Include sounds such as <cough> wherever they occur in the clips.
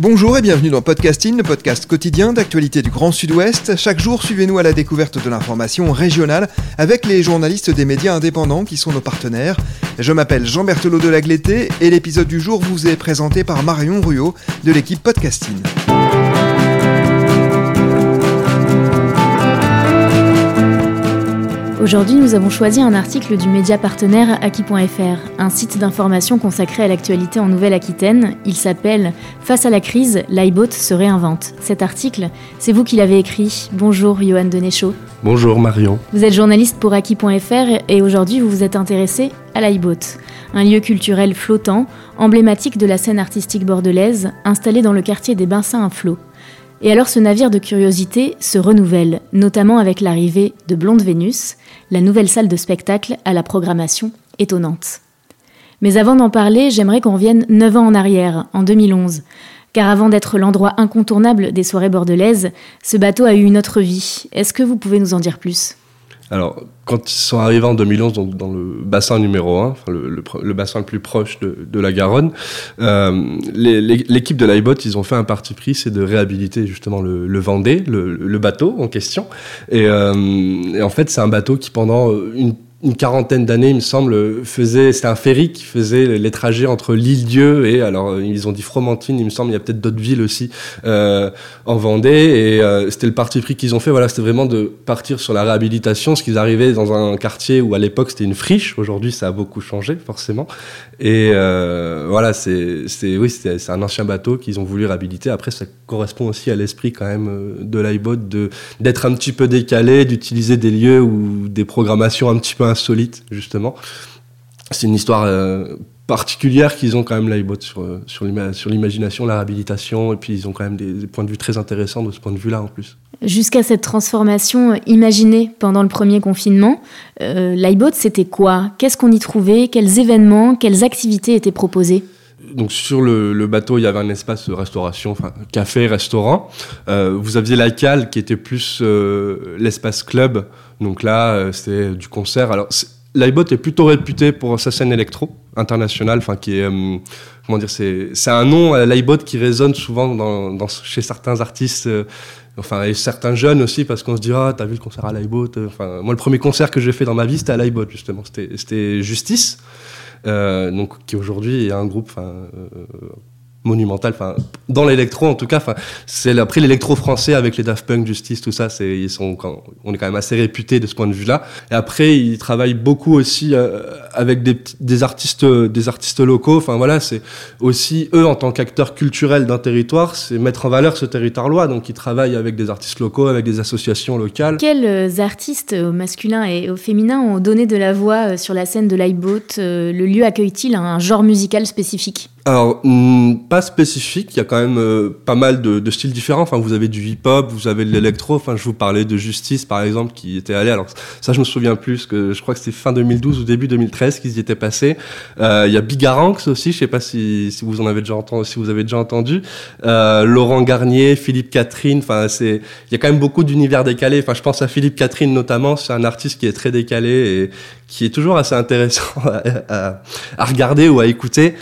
Bonjour et bienvenue dans Podcasting, le podcast quotidien d'actualité du Grand Sud-Ouest. Chaque jour, suivez-nous à la découverte de l'information régionale avec les journalistes des médias indépendants qui sont nos partenaires. Je m'appelle Jean Berthelot de Lagleté et l'épisode du jour vous est présenté par Marion Ruot de l'équipe Podcasting. Aujourd'hui, nous avons choisi un article du média partenaire Aki.fr, un site d'information consacré à l'actualité en Nouvelle-Aquitaine. Il s'appelle Face à la crise, l'iBot se réinvente. Cet article, c'est vous qui l'avez écrit. Bonjour, Johan Denéchaud. Bonjour, Marion. Vous êtes journaliste pour Aki.fr et aujourd'hui, vous vous êtes intéressé à l'iBot, un lieu culturel flottant, emblématique de la scène artistique bordelaise, installé dans le quartier des Bains à Flot. Et alors ce navire de curiosité se renouvelle, notamment avec l'arrivée de Blonde Vénus, la nouvelle salle de spectacle à la programmation étonnante. Mais avant d'en parler, j'aimerais qu'on revienne 9 ans en arrière, en 2011. Car avant d'être l'endroit incontournable des soirées bordelaises, ce bateau a eu une autre vie. Est-ce que vous pouvez nous en dire plus? Alors, quand ils sont arrivés en 2011 donc dans le bassin numéro 1, le, le, bassin le plus proche de, de la Garonne, euh, l'équipe de l'iBot, ils ont fait un parti pris, c'est de réhabiliter justement le, le Vendée, le, bateau en question. Et, euh, et en fait, c'est un bateau qui pendant une une quarantaine d'années, il me semble, faisait, c'était un ferry qui faisait les trajets entre l'île Dieu et, alors, ils ont dit Fromentine, il me semble, il y a peut-être d'autres villes aussi, euh, en Vendée, et euh, c'était le parti pris qu'ils ont fait, voilà, c'était vraiment de partir sur la réhabilitation, ce qu'ils arrivaient dans un quartier où à l'époque c'était une friche, aujourd'hui ça a beaucoup changé, forcément, et euh, voilà, c'est, oui, c'est, un ancien bateau qu'ils ont voulu réhabiliter, après ça correspond aussi à l'esprit quand même euh, de l'iBot, de, d'être un petit peu décalé, d'utiliser des lieux ou des programmations un petit peu insolite, justement. C'est une histoire euh, particulière qu'ils ont quand même l'iBot sur, euh, sur l'imagination, la réhabilitation, et puis ils ont quand même des, points de vue très intéressants de ce point de vue-là en plus. Jusqu'à cette transformation imaginée pendant le premier confinement, euh, l'iBot c'était quoi? Qu'est-ce qu'on y trouvait? Quels événements, quelles activités étaient proposées? Donc sur le, bateau, il y avait un espace de restauration, enfin café, restaurant. vous aviez la cale qui était plus l'espace club, donc là, euh, c'était du concert. Alors, l'iBot est plutôt réputé pour sa scène électro internationale, enfin qui est euh, comment dire, c'est un nom euh, l'iBot qui résonne souvent chez certains artistes. enfin, et certains jeunes aussi, parce qu'on se dit, ah, t'as vu le concert à l'iBot Enfin, moi, le premier concert que j'ai fait dans ma vie, c'était à l'iBot, justement. C'était Justice, donc, qui aujourd'hui est un groupe, enfin, monumental. Enfin, dans l'électro, en tout cas, c'est après l'électro français avec les Daft Punk, Justice, tout ça, c'est ils sont, on est quand même assez réputé de ce point de vue-là. Et après, ils travaillent beaucoup aussi euh, avec des, artistes, des artistes locaux. Enfin voilà, c'est aussi eux en tant qu'acteurs culturels d'un territoire, c'est mettre en valeur ce territoire-là. Donc ils travaillent avec des artistes locaux, avec des associations locales. Quels euh, artistes au masculin et au féminin ont donné de la voix euh, sur la scène de l'iBoat Le lieu accueille-t-il un genre musical spécifique? Alors, hmm, pas spécifique, il y a quand même euh, pas mal de, styles différents. Enfin, vous avez du hip-hop, vous avez de l'électro. Enfin, je vous parlais de Justice, par exemple, qui était allé. Alors, ça, je me souviens plus, que je crois que c'était fin 2012 ou début 2013 qu'ils y étaient passés. Euh, il y a Bigaranx aussi, je sais pas si, vous en avez déjà entendu, si vous avez déjà entendu. Euh, Laurent Garnier, Philippe Catherine. Enfin, il y a quand même beaucoup d'univers décalés. Enfin, je pense à Philippe Catherine notamment. C'est un artiste qui est très décalé qui est toujours assez intéressant <laughs> à, à regarder ou à écouter.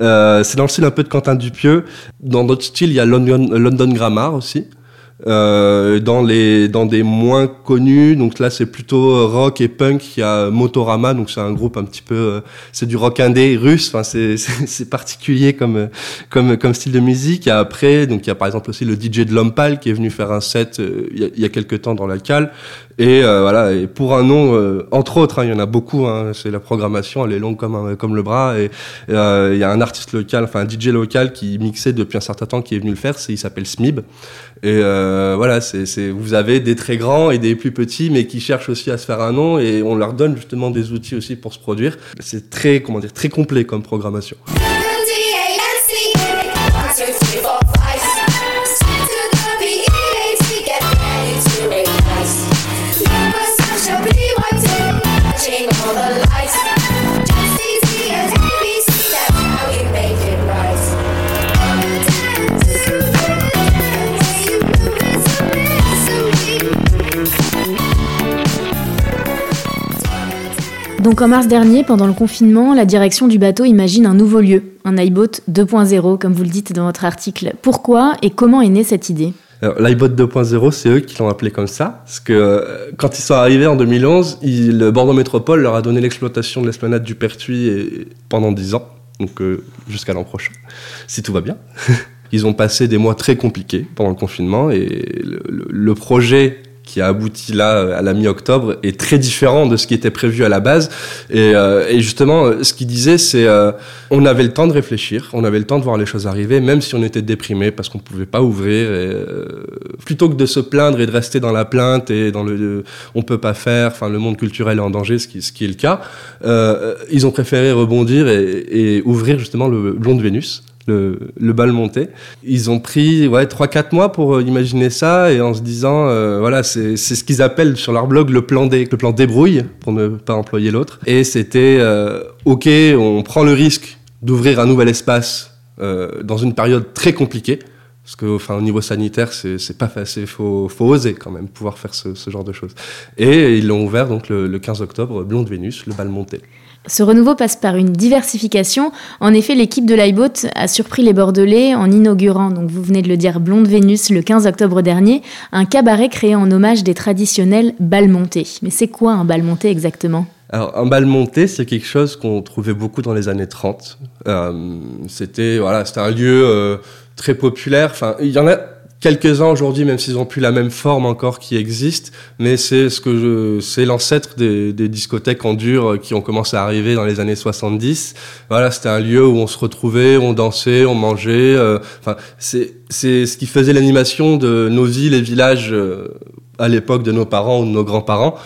Euh, c'est dans le style un peu de Quentin Dupieux. Dans d'autres styles, il y a London, London Grammar aussi. Euh, dans les dans des moins connus donc là c'est plutôt rock et punk il y a Motorama donc c'est un groupe un petit peu euh, c'est du rock indé russe enfin c'est <laughs> c'est particulier comme comme comme style de musique et après donc il y a par exemple aussi le DJ de Lompal qui est venu faire un set euh, il, y a, il y a quelques temps dans la cale et euh, voilà et pour un nom entre autres hein, il y en a beaucoup hein, c'est la programmation elle est longue comme un, comme le bras et il y a un artiste local enfin un DJ local qui mixait depuis un certain temps qui est venu le faire c'est il s'appelle Smib et euh, voilà, c'est, vous avez des très grands et des plus petits, mais qui cherchent aussi à se faire un nom, et on leur donne justement des outils aussi pour se produire. C'est très, comment dire, très complet comme programmation. Donc en mars dernier, pendant le confinement, la direction du bateau imagine un nouveau lieu, un iBoat 2.0, comme vous le dites dans votre article. Pourquoi et comment est née cette idée? L'iBot 2.0, c'est eux qui l'ont appelé comme ça, parce que euh, quand ils sont arrivés en 2011, le Bordeaux Métropole leur a donné l'exploitation de l'esplanade du Pertuis pendant 10 ans, donc euh, jusqu'à l'an prochain, si tout va bien. <laughs> ils ont passé des mois très compliqués pendant le confinement et le projet qui a abouti là à la mi-octobre est très différent de ce qui était prévu à la base. Et, euh, et justement, ce qu'il disait, c'est euh, on avait le temps de réfléchir, on avait le temps de voir les choses arriver, même si on était déprimé parce qu'on pouvait pas ouvrir. Et, euh, plutôt que de se plaindre et de rester dans la plainte et dans le on peut pas faire, enfin le monde culturel est en danger, ce qui, ce qui est le cas, ils ont préféré rebondir et, et ouvrir justement le Blond de Vénus le, bal monté. Ils ont pris ouais, 3-4 mois pour euh, imaginer ça et en se disant, euh, voilà, c'est ce qu'ils appellent sur leur blog le plan, dé, le plan débrouille, pour ne pas employer l'autre. Et c'était, euh, ok, on prend le risque d'ouvrir un nouvel espace dans une période très compliquée. Parce que, enfin, au niveau sanitaire, c'est pas facile. Il faut, faut, oser quand même pouvoir faire ce, ce genre de choses. Et ils l'ont ouvert donc le, le 15 octobre, Blonde Vénus, le bal monté. Ce renouveau passe par une diversification. En effet, l'équipe de l'iBoat a surpris les Bordelais en inaugurant, donc vous venez de le dire, Blonde Vénus le 15 octobre dernier, un cabaret créé en hommage des traditionnels bal montés. Mais c'est quoi un bal monté exactement? Alors, un bal monté, c'est quelque chose qu'on trouvait beaucoup dans les années 30. Euh, c'était voilà, un lieu euh, très populaire. Enfin, il y en a quelques-uns aujourd'hui, même s'ils ont plus la même forme encore qui existe, mais c'est ce que c'est l'ancêtre des, discothèques en dur qui ont commencé à arriver dans les années 70. Voilà, c'était un lieu où on se retrouvait, on dansait, on mangeait. Euh, enfin, c'est c'est ce qui faisait l'animation de nos villes et villages euh, à l'époque de nos parents ou de nos grands-parents.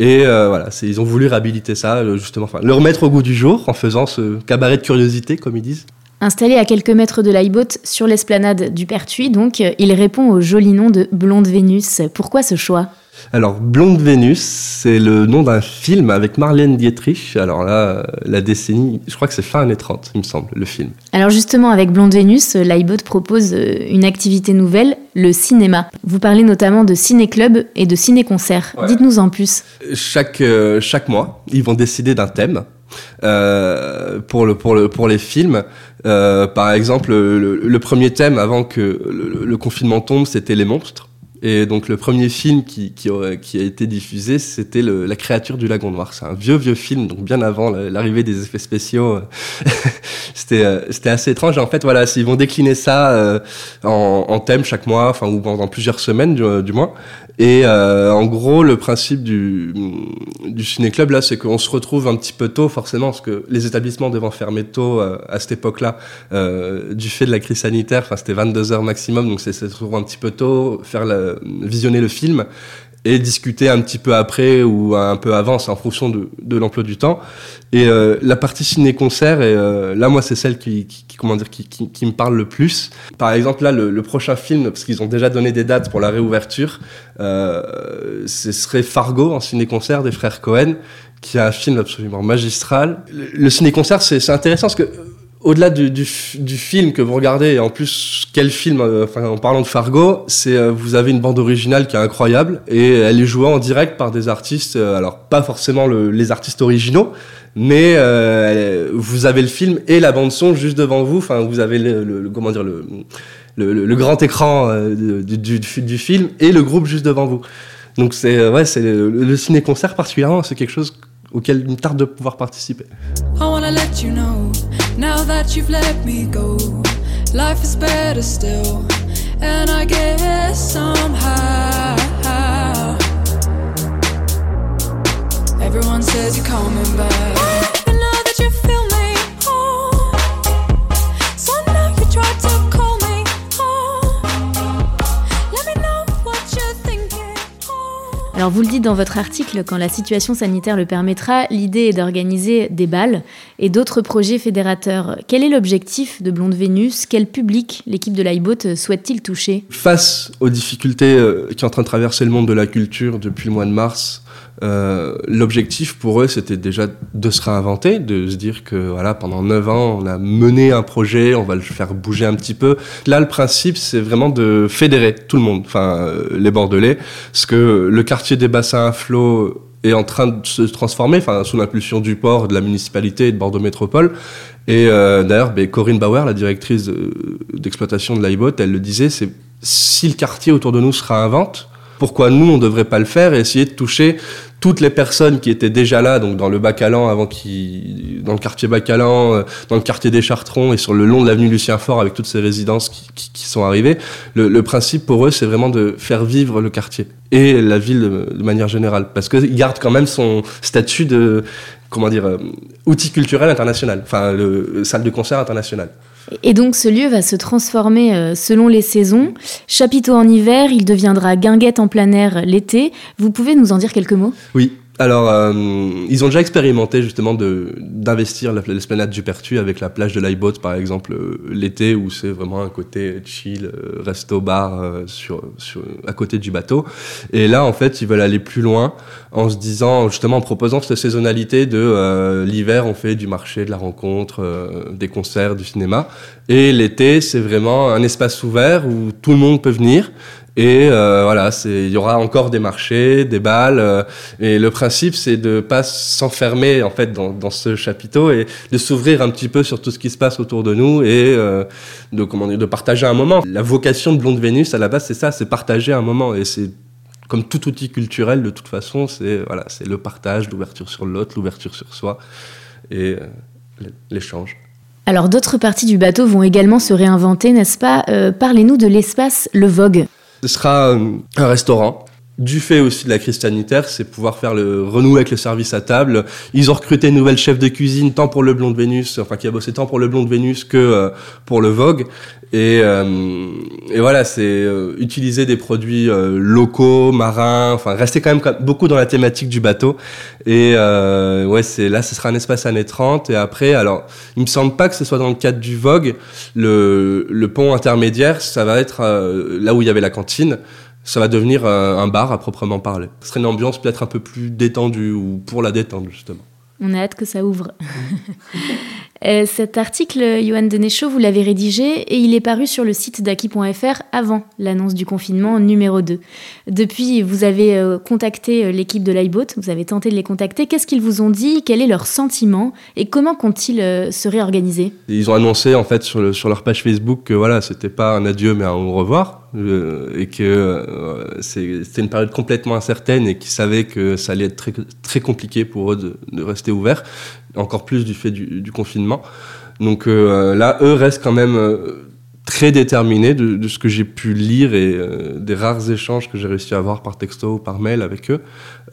Et euh, voilà, ils ont voulu réhabiliter ça, justement, enfin, le remettre au goût du jour en faisant ce cabaret de curiosité, comme ils disent. Installé à quelques mètres de l'iBoat sur l'esplanade du Pertuis, donc, il répond au joli nom de Blonde Vénus. Pourquoi ce choix? Alors, Blonde Vénus, c'est le nom d'un film avec Marlène Dietrich. Alors là, la décennie, je crois que c'est fin années 30, il me semble, le film. Alors justement, avec Blonde Vénus, l'iBoat propose euh, une activité nouvelle, le cinéma. Vous parlez notamment de ciné-club et de ciné-concert. Dites-nous en plus. Chaque, euh, chaque mois, ils vont décider d'un thème. Euh, pour, le, pour, le, pour les films. Euh, par exemple, le, premier thème avant que le, confinement tombe, c'était les monstres. Et donc le premier film qui, a été diffusé, c'était La créature du lagon noir. C'est un vieux, vieux film, donc bien avant l'arrivée des effets spéciaux. <laughs> c'était c'était assez étrange. Et en fait, voilà, ils vont décliner ça euh, en, thème chaque mois, enfin, ou pendant plusieurs semaines du, moins. Et euh, en gros, le principe du, du ciné-club, là, c'est qu'on se retrouve un petit peu tôt, forcément, parce que les établissements devant fermer tôt euh, à cette époque-là, euh, du fait de la crise sanitaire, enfin, c'était 22 heures maximum, donc c'est se retrouver un petit peu tôt, faire la, visionner le film et discuter un petit peu après ou un peu avant, c'est en fonction de, de l'emploi du temps. Et euh, la partie ciné-concert, euh, là, moi, c'est celle qui, comment dire, qui, me parle le plus. Par exemple, là, le, prochain film, parce qu'ils ont déjà donné des dates pour la réouverture, euh, ce serait Fargo en ciné-concert des frères Cohen, qui a un film absolument magistral. Le, le ciné-concert, c'est intéressant parce que au-delà du, film que vous regardez, et en plus, quel film, euh, enfin, en parlant de Fargo, c'est euh, vous avez une bande originale qui est incroyable et elle est jouée en direct par des artistes, euh, alors pas forcément le, les artistes originaux, mais vous avez le film et la bande son juste devant vous. Enfin, vous avez le, comment dire le, grand écran du, film et le groupe juste devant vous. Donc c'est ouais, c'est le, ciné-concert particulièrement, c'est quelque chose auquel il me tarde de pouvoir participer. Now that you've let me go, life is better still. And I guess somehow everyone says you're coming back. Alors vous le dites dans votre article, quand la situation sanitaire le permettra, l'idée est d'organiser des balles et d'autres projets fédérateurs. Quel est l'objectif de Blonde Vénus? Quel public l'équipe de l'iBoat souhaite-t-il toucher? Face aux difficultés euh, qui sont en train de traverser le monde de la culture depuis le mois de mars, euh, l'objectif pour eux, c'était déjà de se réinventer, de se dire que voilà, pendant 9 ans, on a mené un projet, on va le faire bouger un petit peu. Là, le principe, c'est vraiment de fédérer tout le monde, enfin euh, les Bordelais, parce que le quartier des bassins à flot est en train de se transformer, enfin sous l'impulsion du port, de la municipalité et de Bordeaux Métropole. Et euh, d'ailleurs, ben, Corinne Bauer, la directrice d'exploitation de l'iBot, elle le disait, c'est si le quartier autour de nous sera en vente, pourquoi nous on ne devrait pas le faire et essayer de toucher toutes les personnes qui étaient déjà là, donc dans le Bacalan, avant dans le quartier Bacalan, euh, dans le quartier des Chartrons et sur le long de l'avenue Lucien Fort avec toutes ces résidences qui, sont arrivées. Le, principe pour eux, c'est vraiment de faire vivre le quartier et la ville de, manière générale, parce qu'ils gardent quand même son statut de, comment dire, euh, outil culturel international, enfin, le, salle de concert international. Et donc ce lieu va se transformer euh, selon les saisons. Chapiteau en hiver, il deviendra guinguette en plein air l'été. Vous pouvez nous en dire quelques mots? Oui, alors, euh, ils ont déjà expérimenté justement d'investir l'esplanade du Pertu avec la plage de l'Aibot, par exemple, euh, l'été, où c'est vraiment un côté chill, euh, resto-bar euh, sur, sur, à côté du bateau. Et là, en fait, ils veulent aller plus loin en se disant, justement, en proposant cette saisonnalité de l'hiver, on fait du marché, de la rencontre, des concerts, du cinéma. Et l'été, c'est vraiment un espace ouvert où tout le monde peut venir. Et euh, voilà, il y aura encore des marchés, des balles. Euh, et le principe, c'est de pas s'enfermer en fait dans, ce chapiteau et de s'ouvrir un petit peu sur tout ce qui se passe autour de nous et euh, de partager un moment. La vocation de Blonde Vénus à la base, c'est ça, c'est partager un moment. Et c'est comme tout outil culturel, de toute façon, c'est voilà, c'est le partage, l'ouverture sur l'autre, l'ouverture sur soi et l'échange. Alors d'autres parties du bateau vont également se réinventer, n'est-ce pas? Euh, Parlez-nous de l'espace Le Vogue. Ce sera un restaurant. Du fait aussi de la crise sanitaire, c'est pouvoir faire le renouer avec le service à table. Ils ont recruté une nouvelle chef de cuisine, tant pour le Blond de Vénus, enfin qui a bossé tant pour le Blond de Vénus que euh, pour le Vogue. Et, euh, et voilà, c'est euh, utiliser des produits euh, locaux, marins, enfin rester quand même beaucoup dans la thématique du bateau. Et euh, ouais, c'est là, ce sera un espace années 30. Et après, alors, il me semble pas que ce soit dans le cadre du Vogue. Le, le pont intermédiaire, ça va être là où il y avait la cantine ça va devenir un bar à proprement parler. Ce serait une ambiance peut-être un peu plus détendue ou pour la détente justement. On a hâte que ça ouvre. <laughs> Euh, cet article, Johan Denechaud, vous l'avez rédigé et il est paru sur le site d'Aki.fr avant l'annonce du confinement numéro 2. Depuis, vous avez euh, contacté euh, l'équipe de l'iBoat, vous avez tenté de les contacter. Qu'est-ce qu'ils vous ont dit? Quel est leur sentiment? Et comment comptent-ils se réorganiser? Ils ont annoncé en fait sur, le, sur leur page Facebook que voilà, c'était pas un adieu mais un au revoir. Et que c'était une période complètement incertaine et qu'ils savaient que ça allait être très, compliqué pour eux de rester ouverts, encore plus du fait du, confinement. Donc euh, là, eux restent quand même euh, très déterminés de, ce que j'ai pu lire et euh, des rares échanges que j'ai réussi à avoir par texto ou par mail avec eux.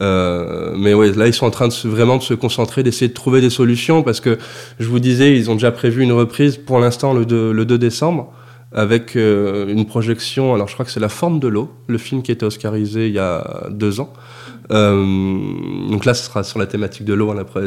mais ouais, là, ils sont en train de vraiment de se concentrer, d'essayer de trouver des solutions parce que je vous disais, ils ont déjà prévu une reprise pour l'instant le 2, le 2 décembre avec une projection, alors je crois que c'est La forme de l'eau, le film qui été oscarisé il y a deux ans. Euh, donc là, ce sera sur la thématique de l'eau. Hein, après.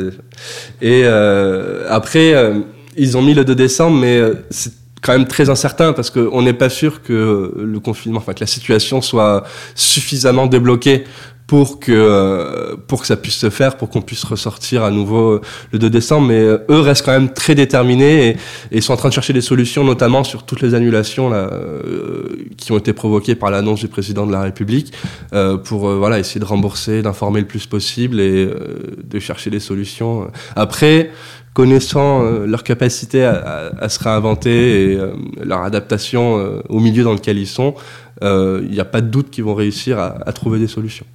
Et euh, après, euh, ils ont mis le 2 décembre, mais c'est quand même très incertain parce qu'on n'est pas sûr que le confinement, enfin que la situation soit suffisamment débloquée pour que euh, pour que ça puisse se faire, pour qu'on puisse ressortir à nouveau le 2 décembre. Mais euh, eux restent quand même très déterminés et, et, sont en train de chercher des solutions, notamment sur toutes les annulations là, euh, qui ont été provoquées par l'annonce du président de la République, euh, pour euh, voilà essayer de rembourser, d'informer le plus possible et de chercher des solutions. Après connaissant euh, leur capacité à, à, à, se réinventer et euh, leur adaptation euh, au milieu dans lequel ils sont, il n'y a pas de doute qu'ils vont réussir à, trouver des solutions.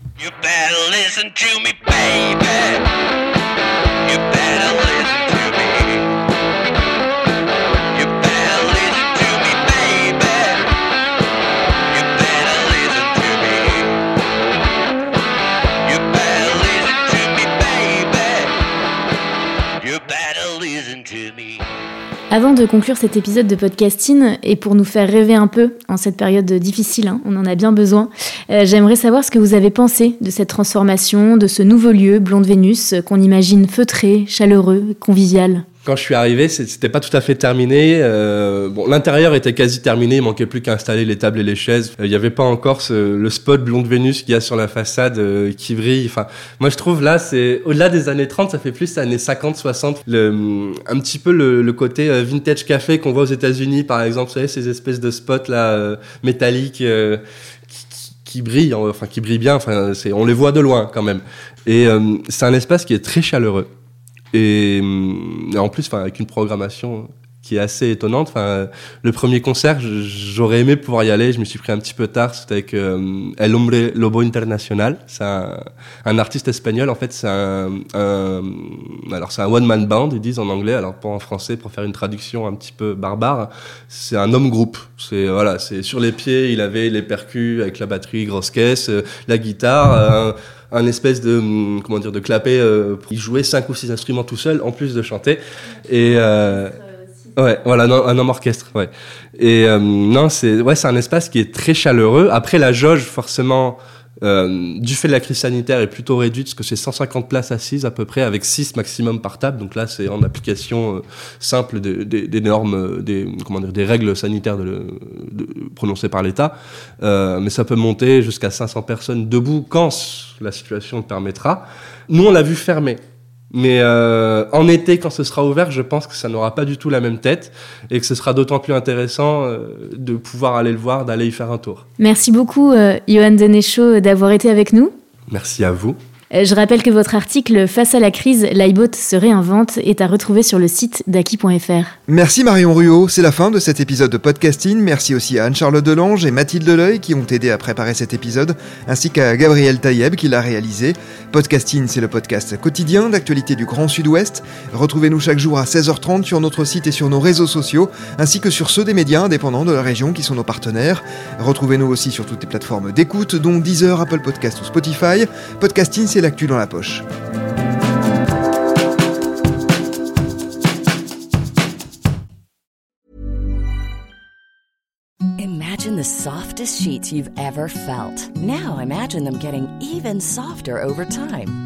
Avant de conclure cet épisode de podcasting, et pour nous faire rêver un peu en cette période difficile, hein, on en a bien besoin, euh, j'aimerais savoir ce que vous avez pensé de cette transformation, de ce nouveau lieu, Blonde Vénus, qu'on imagine feutré, chaleureux, convivial quand je suis arrivé, c'était pas tout à fait terminé. Euh, bon, l'intérieur était quasi terminé, il manquait plus qu'à installer les tables et les chaises. Il n'y avait pas encore ce, le spot blonde Vénus qu'il y a sur la façade euh, qui brille. Enfin, moi je trouve là, c'est au-delà des années 30, ça fait plus années 50, 60. Le, un petit peu le, le côté euh, vintage café qu'on voit aux États-Unis, par exemple, vous savez, ces espèces de spots là euh, métalliques qui brillent, enfin qui brillent bien. Enfin, on les voit de loin quand même. Et c'est un espace qui est très chaleureux. Et, et en plus, avec une programmation qui est assez étonnante. Enfin, le premier concert, j'aurais aimé pouvoir y aller. Je me suis pris un petit peu tard. C'était avec euh, El Hombre Lobo Internacional. C'est un, artiste espagnol. En fait, c'est un, alors c'est un one man band. Ils disent en anglais. Alors pas en français pour faire une traduction un petit peu barbare. C'est un homme groupe. C'est voilà, c'est sur les pieds. Il avait les percus avec la batterie, grosse caisse, euh, la guitare. Euh, un espèce de comment dire de clapet il jouait cinq ou six instruments tout seul en plus de chanter et Ouais, voilà, un homme orchestre, ouais. Et euh, non, c'est ouais, c'est un espace qui est très chaleureux. Après, la jauge, forcément, euh, du fait de la crise sanitaire, est plutôt réduite, parce que c'est 150 places assises à peu près, avec 6 maximum par table. Donc là, c'est en application euh, simple des, des, des, normes, des, comment dire, des règles sanitaires de, de, prononcées par l'État. Euh, mais ça peut monter jusqu'à 500 personnes debout quand la situation le permettra. Nous, on l'a vu fermé. Mais euh, en été, quand ce sera ouvert, je pense que ça n'aura pas du tout la même tête et que ce sera d'autant plus intéressant euh, de pouvoir aller le voir, d'aller y faire un tour. Merci beaucoup, euh, Johan Denechaud, d'avoir été avec nous. Merci à vous. Euh, je rappelle que votre article Face à la crise, l'iBot se réinvente est à retrouver sur le site d'Aki.fr. Merci Marion Ruot, c'est la fin de cet épisode de podcasting. Merci aussi à Anne-Charlotte Delange et Mathilde Deleuil qui ont aidé à préparer cet épisode, ainsi qu'à Gabriel Taïeb qui l'a réalisé. Podcasting, c'est le podcast quotidien d'actualité du Grand Sud-Ouest. Retrouvez-nous chaque jour à 16h30 sur notre site et sur nos réseaux sociaux, ainsi que sur ceux des médias indépendants de la région qui sont nos partenaires. Retrouvez-nous aussi sur toutes les plateformes d'écoute, dont Deezer, Apple Podcast ou Spotify. Podcasting, c'est l'actu dans la poche. Imagine the softest sheets you've ever felt. Now imagine them getting even softer over time.